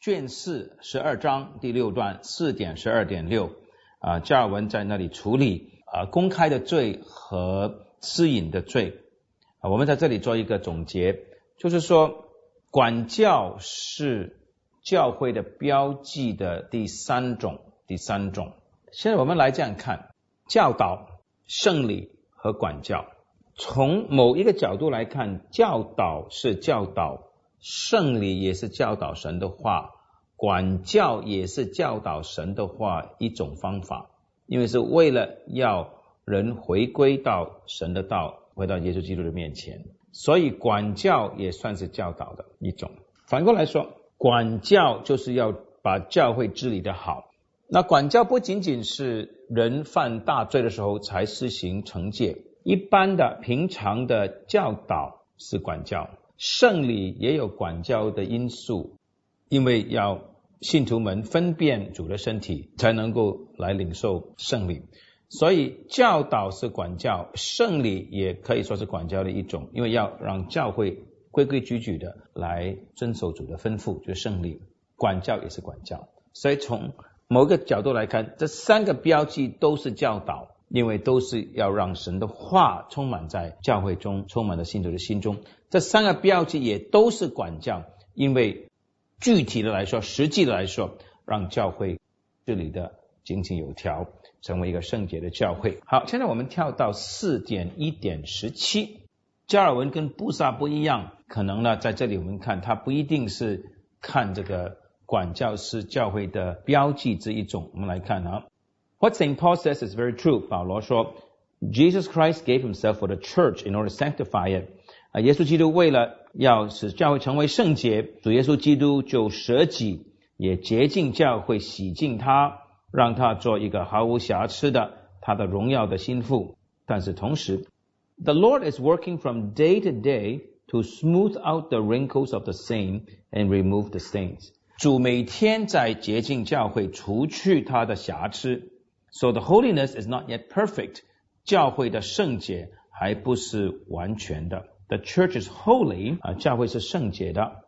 卷四十二章第六段四点十二点六啊，加尔文在那里处理啊公开的罪和私隐的罪啊，我们在这里做一个总结，就是说管教是教会的标记的第三种，第三种。现在我们来这样看教导、圣礼和管教，从某一个角度来看，教导是教导。圣礼也是教导神的话，管教也是教导神的话一种方法，因为是为了要人回归到神的道，回到耶稣基督的面前，所以管教也算是教导的一种。反过来说，管教就是要把教会治理的好。那管教不仅仅是人犯大罪的时候才施行惩戒，一般的平常的教导是管教。圣礼也有管教的因素，因为要信徒们分辨主的身体，才能够来领受圣礼。所以教导是管教，圣礼也可以说是管教的一种，因为要让教会规规矩矩的来遵守主的吩咐，就是圣礼。管教也是管教，所以从某个角度来看，这三个标记都是教导。因为都是要让神的话充满在教会中，充满在信徒的心中。这三个标记也都是管教，因为具体的来说，实际的来说，让教会这里的井井有条，成为一个圣洁的教会。好，现在我们跳到四点一点十七，加尔文跟布萨不一样，可能呢在这里我们看，他不一定是看这个管教是教会的标记之一种。我们来看啊。What St. Paul says is very true. 保罗说，Jesus Christ gave himself for the church in order to sanctify it. 啊，耶稣基督为了要使教会成为圣洁，主耶稣基督就舍己，也洁净教会，洗净他，让他做一个毫无瑕疵的他的荣耀的心腹。但是同时，The Lord is working from day to day to smooth out the wrinkles of the same and remove the stains. 主每天在洁净教会，除去他的瑕疵。 So the holiness is not yet perfect. 教会的圣洁还不是完全的。The church is holy. 啊，教会是圣洁的。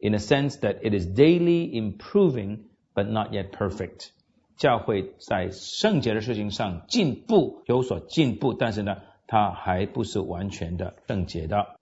In a sense that it is daily improving, but not yet perfect. 教会在圣洁的事情上进步，有所进步，但是呢，它还不是完全的圣洁的。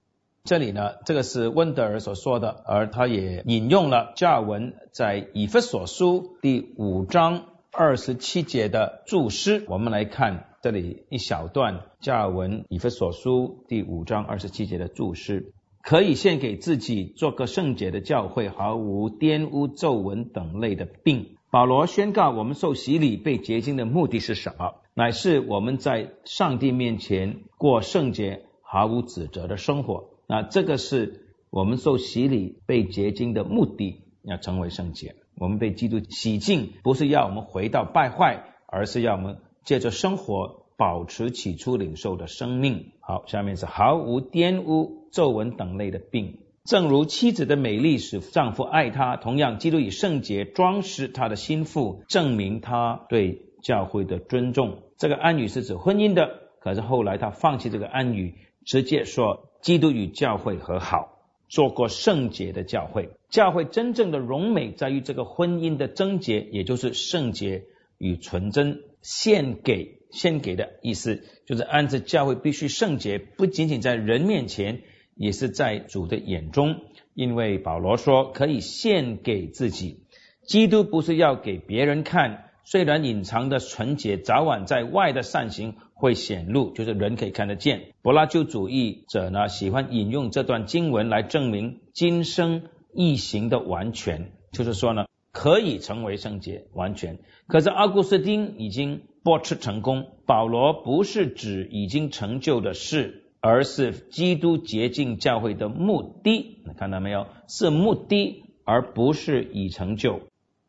这里呢，这个是温德尔所说的，而他也引用了加尔文在以弗所书第五章。 二十七节的注释，我们来看这里一小段加尔文以弗所书第五章二十七节的注释，可以献给自己做个圣洁的教会，毫无玷污、皱纹等类的病。保罗宣告，我们受洗礼被洁净的目的是什么？乃是我们在上帝面前过圣洁、毫无指责的生活。那这个是我们受洗礼被洁净的目的，要成为圣洁。我们被基督洗净，不是要我们回到败坏，而是要我们借着生活保持起初领受的生命。好，下面是毫无玷污、皱纹等类的病。正如妻子的美丽使丈夫爱她，同样，基督以圣洁装饰他的心腹，证明他对教会的尊重。这个安语是指婚姻的，可是后来他放弃这个安语，直接说基督与教会和好。做过圣洁的教会，教会真正的荣美在于这个婚姻的贞洁，也就是圣洁与纯真。献给献给的意思，就是按照教会必须圣洁，不仅仅在人面前，也是在主的眼中。因为保罗说可以献给自己，基督不是要给别人看。虽然隐藏的纯洁，早晚在外的善行会显露，就是人可以看得见。柏拉修主义者呢，喜欢引用这段经文来证明今生异行的完全，就是说呢，可以成为圣洁完全。可是阿古斯丁已经驳斥成功。保罗不是指已经成就的事，而是基督洁净教会的目的。看到没有？是目的，而不是已成就。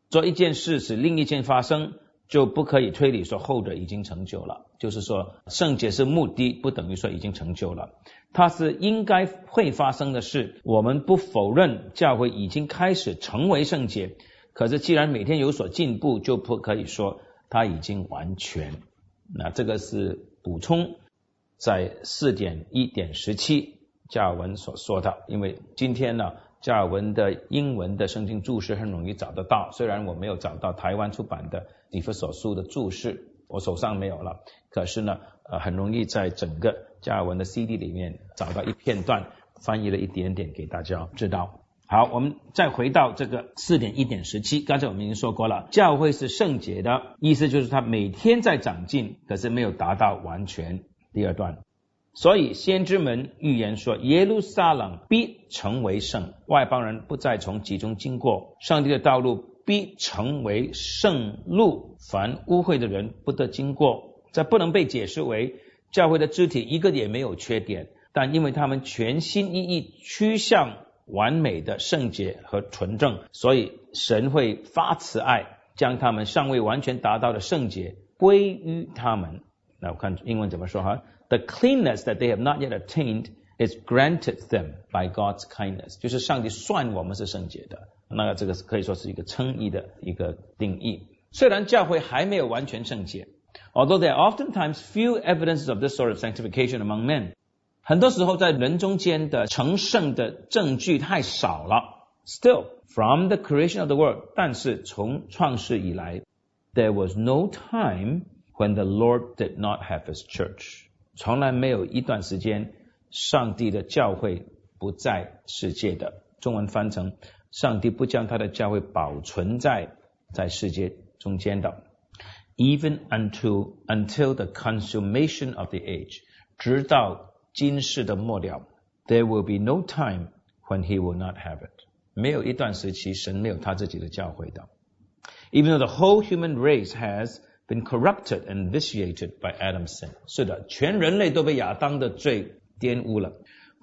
做一件事使另一件发生，就不可以推理说后者已经成就了。就是说，圣洁是目的，不等于说已经成就了。它是应该会发生的事。我们不否认教会已经开始成为圣洁，可是既然每天有所进步，就不可以说它已经完全。那这个是补充在四点一点十七加尔文所说的。因为今天呢，加尔文的英文的圣经注释很容易找得到，虽然我没有找到台湾出版的以弗所书的注释，我手上没有了，可是呢，呃，很容易在整个加尔文的 CD 里面找到一片段，翻译了一点点给大家知道。好，我们再回到这个四点一点十七，刚才我们已经说过了，教会是圣洁的，意思就是它每天在长进，可是没有达到完全。第二段。所以先知们预言说，耶路撒冷必成为圣，外邦人不再从其中经过，上帝的道路必成为圣路，凡污秽的人不得经过。这不能被解释为教会的肢体一个也没有缺点，但因为他们全心一意趋向完美的圣洁和纯正，所以神会发慈爱，将他们尚未完全达到的圣洁归于他们。那我看英文怎么说哈？The cleanness that they have not yet attained is granted them by God's kindness，就是上帝算我们是圣洁的，那这个可以说是一个称义的一个定义。虽然教会还没有完全圣洁，although there are oftentimes few evidences of this sort of sanctification among men，很多时候在人中间的成圣的证据太少了。Still, from the creation of the world，但是从创世以来，there was no time when the Lord did not have His church。从来没有一段时间，上帝的教会不在世界的。中文翻成“上帝不将他的教会保存在在世界中间的”。Even until until the consummation of the age，直到今世的末了，there will be no time when he will not have it。没有一段时期，神没有他自己的教会的。Even though the whole human race has been corrupted and vitiated by Adam's sin。是的，全人类都被亚当的罪玷污了。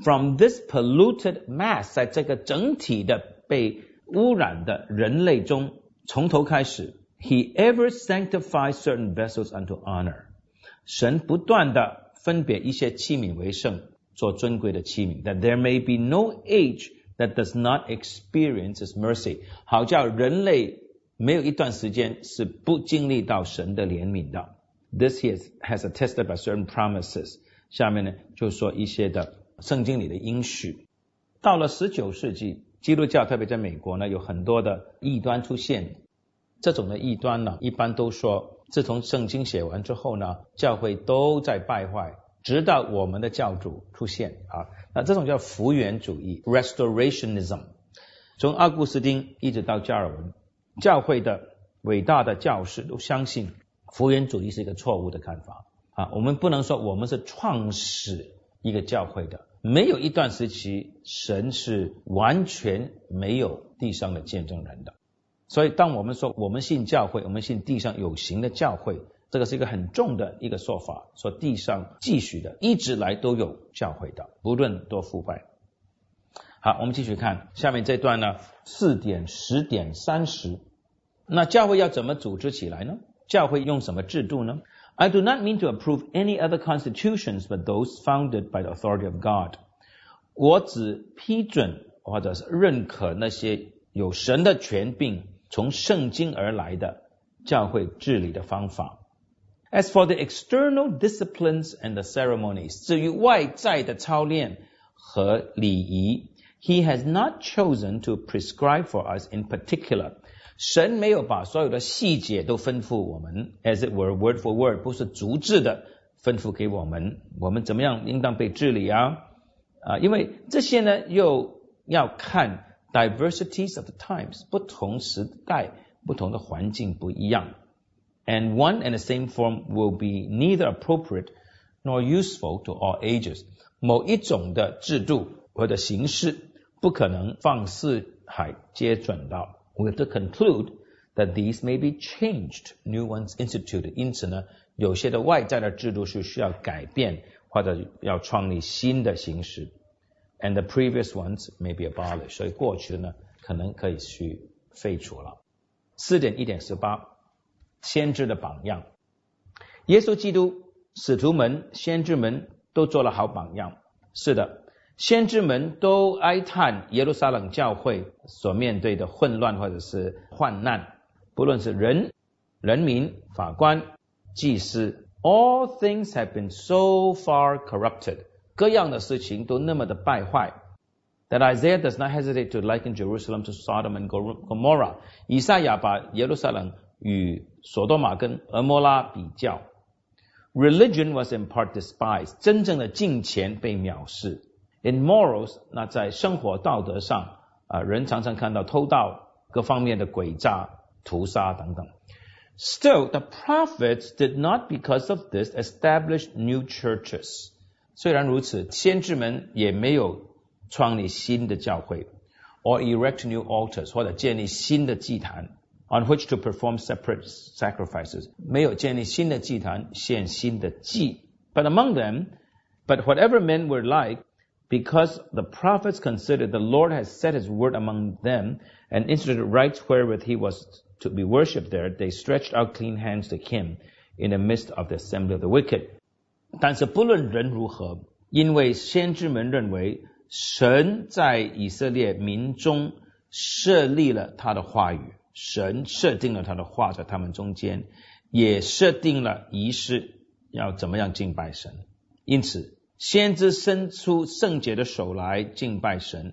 From this polluted mass，在这个整体的被污染的人类中，从头开始，He ever sanctifies certain vessels unto honor。神不断的分别一些器皿为圣，做尊贵的器皿。That there may be no age that does not experience His mercy，好叫人类 没有一段时间是不经历到神的怜悯的。This has has attested by certain promises。下面呢，就说一些的圣经里的应许。到了十九世纪，基督教特别在美国呢，有很多的异端出现。这种的异端呢，一般都说，自从圣经写完之后呢，教会都在败坏，直到我们的教主出现啊。那这种叫复原主义 （Restorationism）。从阿古斯丁一直到加尔文。教会的伟大的教士都相信福音主义是一个错误的看法啊！我们不能说我们是创始一个教会的，没有一段时期神是完全没有地上的见证人的。所以，当我们说我们信教会，我们信地上有形的教会，这个是一个很重的一个说法，说地上继续的一直来都有教会的，不论多腐败。好，我们继续看下面这段呢，四点、十点、三十。那教会要怎么组织起来呢？教会用什么制度呢？I do not mean to approve any other constitutions but those founded by the authority of God。我只批准或者是认可那些有神的权柄从圣经而来的教会治理的方法。As for the external disciplines and the ceremonies，至于外在的操练和礼仪。He has not chosen to prescribe for us in particular。神没有把所有的细节都吩咐我们，as it were word for word，不是逐字的吩咐给我们，我们怎么样应当被治理啊？啊，因为这些呢又要看 diversities of the times，不同时代、不同的环境不一样，and one and the same form will be neither appropriate nor useful to all ages。某一种的制度或者形式。 不可能放四海皆准到。We have to conclude that these may be changed, new ones instituted。因此呢，有些的外在的制度是需要改变，或者要创立新的形式。And the previous ones may be abolished。所以过去的呢，可能可以去废除了。四点一点十八，先知的榜样。耶稣基督、使徒们、先知们都做了好榜样。是的。先知们都哀叹耶路撒冷教会所面对的混乱或者是患难，不论是人、人民、法官、祭司，all things have been so far corrupted，各样的事情都那么的败坏。that Isaiah does not hesitate to liken Jerusalem to Sodom and Gomorrah。以赛亚把耶路撒冷与索多玛跟俄摩拉比较。Religion was in part despised，真正的敬虔被藐视。In morals，那在生活道德上啊，人常常看到偷盗各方面的诡诈、屠杀等等。Still, the prophets did not, because of this, establish new churches. 虽然如此，先知们也没有创立新的教会，or erect new altars，或者建立新的祭坛，on which to perform separate sacrifices，没有建立新的祭坛，献新的祭。But among them, but whatever men were like, because the prophets considered the Lord has set his word among them and instituted rites wherewith he was to be worshipped there, they stretched out clean hands to him in the midst of the assembly of the wicked. 但是不论人如何，因为先知们认为神在以色列民中设立了他的话语，神设定了他的话在他们中间，也设定了仪式要怎么样敬拜神。因此， 先知伸出圣洁的手来敬拜神，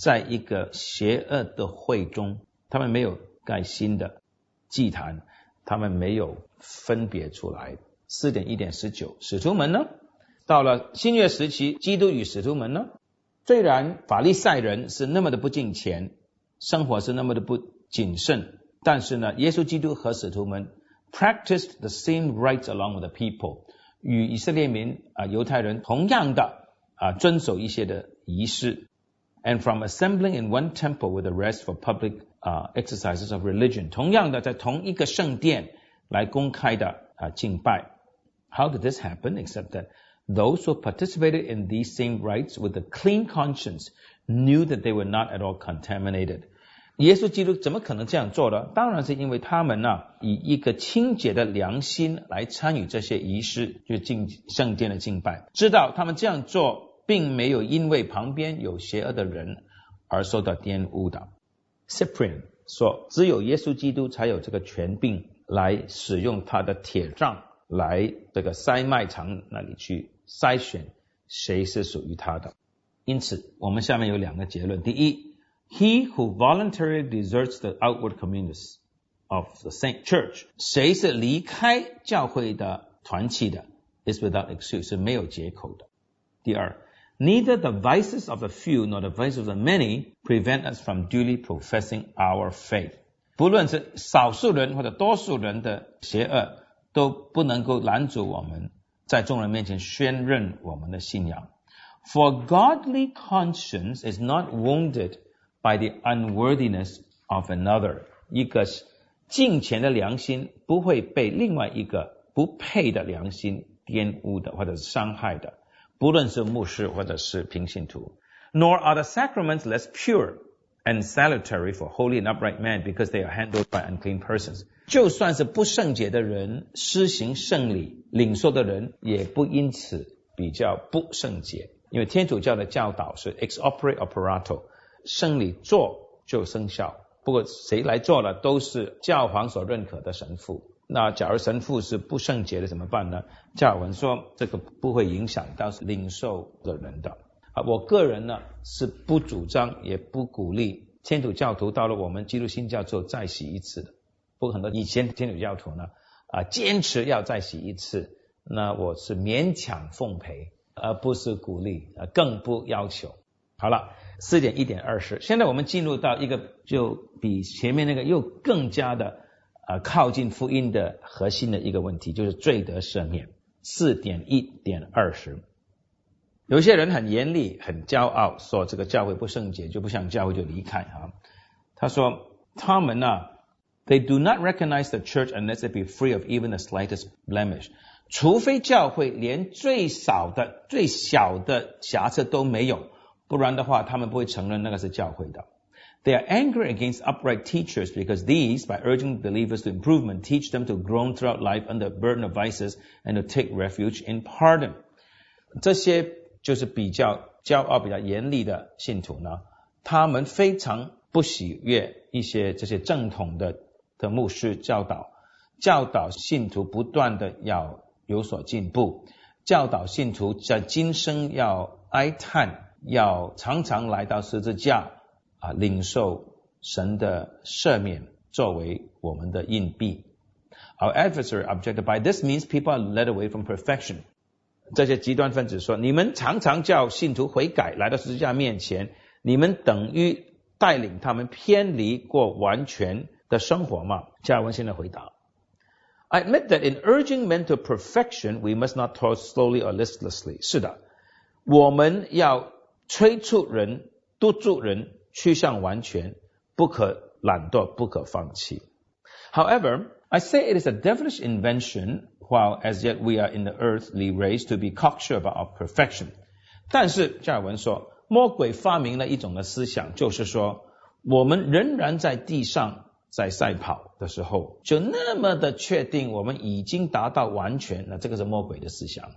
在一个邪恶的会中，他们没有盖新的祭坛，他们没有分别出来。四点一点十九，使徒们呢？到了新约时期，基督与使徒们呢？虽然法利赛人是那么的不敬虔，生活是那么的不谨慎，但是呢，耶稣基督和使徒们 practiced the same rights along with the people，与以色列民啊犹太人同样的啊遵守一些的仪式。And from assembling in one temple with the rest for public uh, exercises of religion，同样的在同一个圣殿来公开的啊敬拜。How did this happen? Except that those who participated in these same rites with a clean conscience knew that they were not at all contaminated. 耶稣基督怎么可能这样做呢？当然是因为他们呢，以一个清洁的良心来参与这些仪式，就敬圣殿的敬拜，知道他们这样做并没有因为旁边有邪恶的人而受到玷污的。Cyprian 说，只有耶稣基督才有这个权柄来使用他的铁杖来这个筛麦场那里去筛选谁是属于他的。因此，我们下面有两个结论：第一 ，He who voluntarily deserts the outward communities of the Saint Church，谁是离开教会的团契的，is without excuse，是没有借口的。第二，Neither the vices of the few nor the vices of the many prevent us from duly professing our faith。不论是少数人或者多数人的邪恶，都不能够拦阻我们在众人面前宣认我们的信仰。For godly conscience is not wounded by the unworthiness of another。一个敬虔的良心不会被另外一个不配的良心玷污的，或者是伤害的。不论是牧师或者是平信徒。Nor are the sacraments less pure and salutary for holy and upright men because they are handled by unclean persons。就算是不圣洁的人施行圣礼领受的人，也不因此比较不圣洁。因为天主教的教导是 ex opere operato， 圣礼做就生效。不过谁来做了，都是教皇所认可的神父。那假如神父是不圣洁的怎么办呢？教文说这个不会影响到领受的人的。啊，我个人呢是不主张也不鼓励天主教徒到了我们基督新教之后再洗一次的。不过很多以前天主教徒呢，啊，坚持要再洗一次，那我是勉强奉陪，而不是鼓励，啊，更不要求。好了，四点一点二十，现在我们进入到一个就比前面那个又更加的啊靠近福音的核心的一个问题，就是罪得赦免。四点一点二十，有些人很严厉、很骄傲，说这个教会不圣洁，就不想教会就离开啊。他说他们呢。They do not recognize the church unless it be free of even the slightest blemish。除非教会连最少的、最小的瑕疵都没有，不然的话，他们不会承认那个是教会的。They are angry against upright teachers because these, by urging believers to improvement, teach them to groan throughout life under the burden of vices and to take refuge in pardon。这些就是比较骄傲、比较严厉的信徒呢，他们非常不喜悦一些这些正统的。的牧师教导，教导信徒不断的要有所进步，教导信徒在今生要哀叹 要常常来到十字架啊，领受神的赦免作为我们的硬币。Our adversary objected by this means people are led away from perfection。这些极端分子说，你们常常叫信徒悔改，来到十字架面前，你们等于带领他们偏离过完全的生活吗？加尔文现在回答：I admit that in urging men to perfection, we must not toil slowly or listlessly。是的，我们要 催促人、督促人趋向完全，不可懒惰，不可放弃。However, I say it is a devilish invention, while as yet we are in the earthly race to be cocksure about our perfection. 但是加尔文说，魔鬼发明了一种的思想，就是说，我们仍然在地上在赛跑的时候，就那么的确定我们已经达到完全，那这个是魔鬼的思想。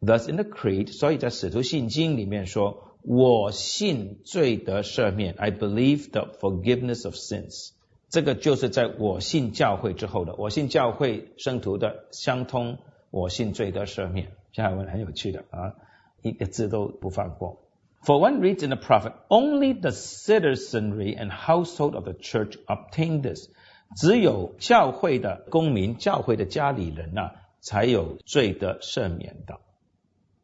Thus in the creed，所以在使徒信经里面说，我信罪得赦免，I believe the forgiveness of sins。这个就是在我信教会之后的，我信教会圣徒的相通，我信罪得赦免。下文很有趣的啊，一个字都不放过。For one reads in the prophet, only the citizenry and household of the church obtain this。只有教会的公民、教会的家里人呐，才有罪的赦免的。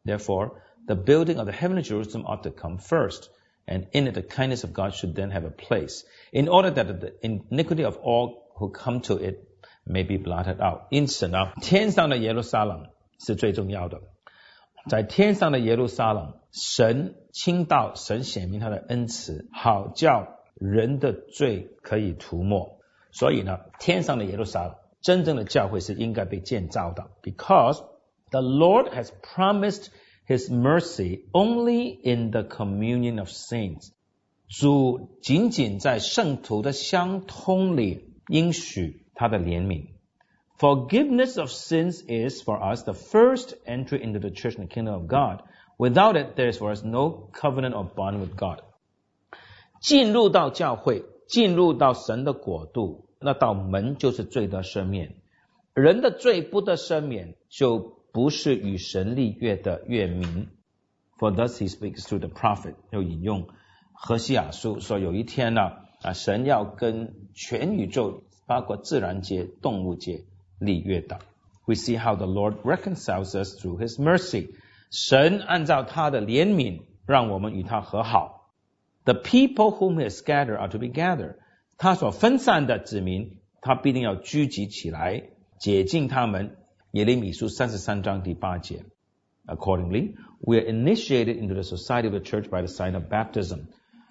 Therefore, the building of the heavenly Jerusalem ought to come first and in it the kindness of God should then have a place, in order that the iniquity of all who come to it may be blotted out. 因此呢，天上的耶路撒冷是最重要的。在天上的耶路撒冷，神倾倒，神显明他的恩慈，好叫人的罪可以涂抹。所以呢，天上的耶路撒冷，真正的教会是应该被建造的，because the Lord has promised His mercy only in the communion of saints。主仅仅在圣徒的相通里应许他的怜悯。Forgiveness of sins is for us the first entry into the church and the kingdom of God. Without it, there is for us no covenant or bond with God. 进入到教会，进入到神的国度，那道门就是罪的赦免。人的罪不得赦免，就 不是与神立约的约民。For thus he speaks to the prophet，又引用何西雅书说，有一天呢，啊，神要跟全宇宙，包括自然界、动物界立约的。We see how the Lord reconciles us through His mercy。神按照他的怜悯，让我们与他和好。The people whom He has scattered are to be gathered。他所分散的子民，他必定要聚集起来，解禁他们。 耶利米书三十三章第八节。Accordingly, we are initiated into the society of the church by the sign of baptism.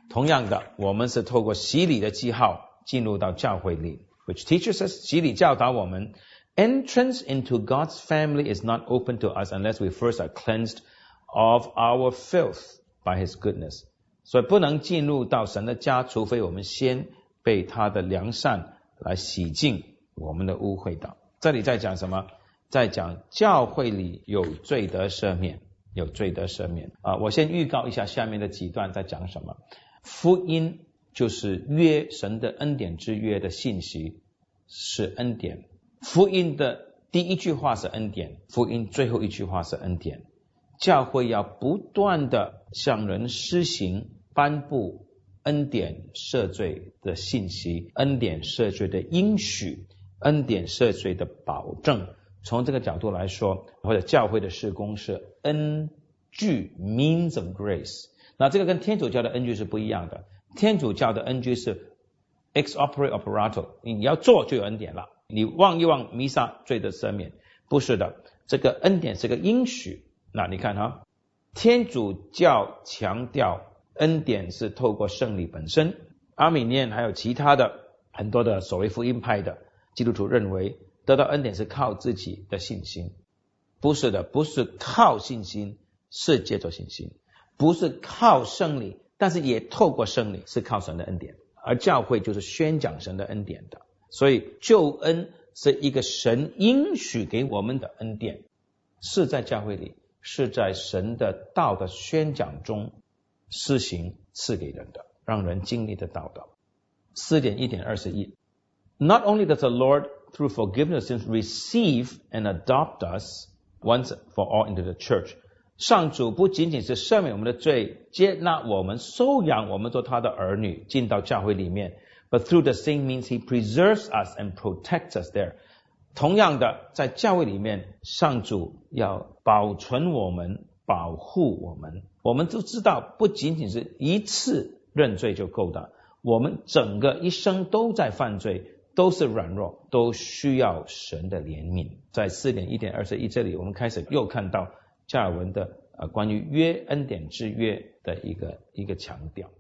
同样的，我们是透过洗礼的记号进入到教会里，which teaches us 洗礼教导我们，entrance into God's family is not open to us unless we first are cleansed of our filth by His goodness。所以不能进入到神的家，除非我们先被他的良善来洗净我们的污秽的。这里在讲什么？ 在讲教会里有罪得赦免，有罪得赦免啊！我先预告一下下面的几段在讲什么。福音就是约神的恩典之约的信息是恩典。福音的第一句话是恩典，福音最后一句话是恩典。教会要不断的向人施行颁布恩典赦罪的信息，恩典赦罪的应许，恩典赦罪的保证。从这个角度来说，或者教会的施工是恩具 means of grace。那这个跟天主教的恩具是不一样的。天主教的恩具是 ex opere operato，你要做就有恩典了。你望一望弥撒罪的赦免，不是的，这个恩典是个应许。那你看哈，天主教强调恩典是透过圣礼本身，阿米念还有其他的很多的所谓福音派的基督徒认为。得到恩典是靠自己的信心，不是的，不是靠信心，是借助信心，不是靠胜利，但是也透过胜利，是靠神的恩典。而教会就是宣讲神的恩典的，所以救恩是一个神应许给我们的恩典，是在教会里，是在神的道的宣讲中施行赐给人的，让人经历的道的。四点一点二十一，Not only does the Lord through forgiveness sins receive and adopt us once for all into the church。 上主不仅仅是赦免我们的罪，接纳我们，收养我们做他的儿女，进到教会里面。But through the same means, He preserves us and protects us there. 同样的，在教会里面，上主要保存我们，保护我们。我们都知道，不仅仅是一次认罪就够的，我们整个一生都在犯罪， 都是软弱，都需要神的怜悯。在四点一点二十一这里，我们开始又看到。加尔文的呃关于约恩典之约的一个一个强调。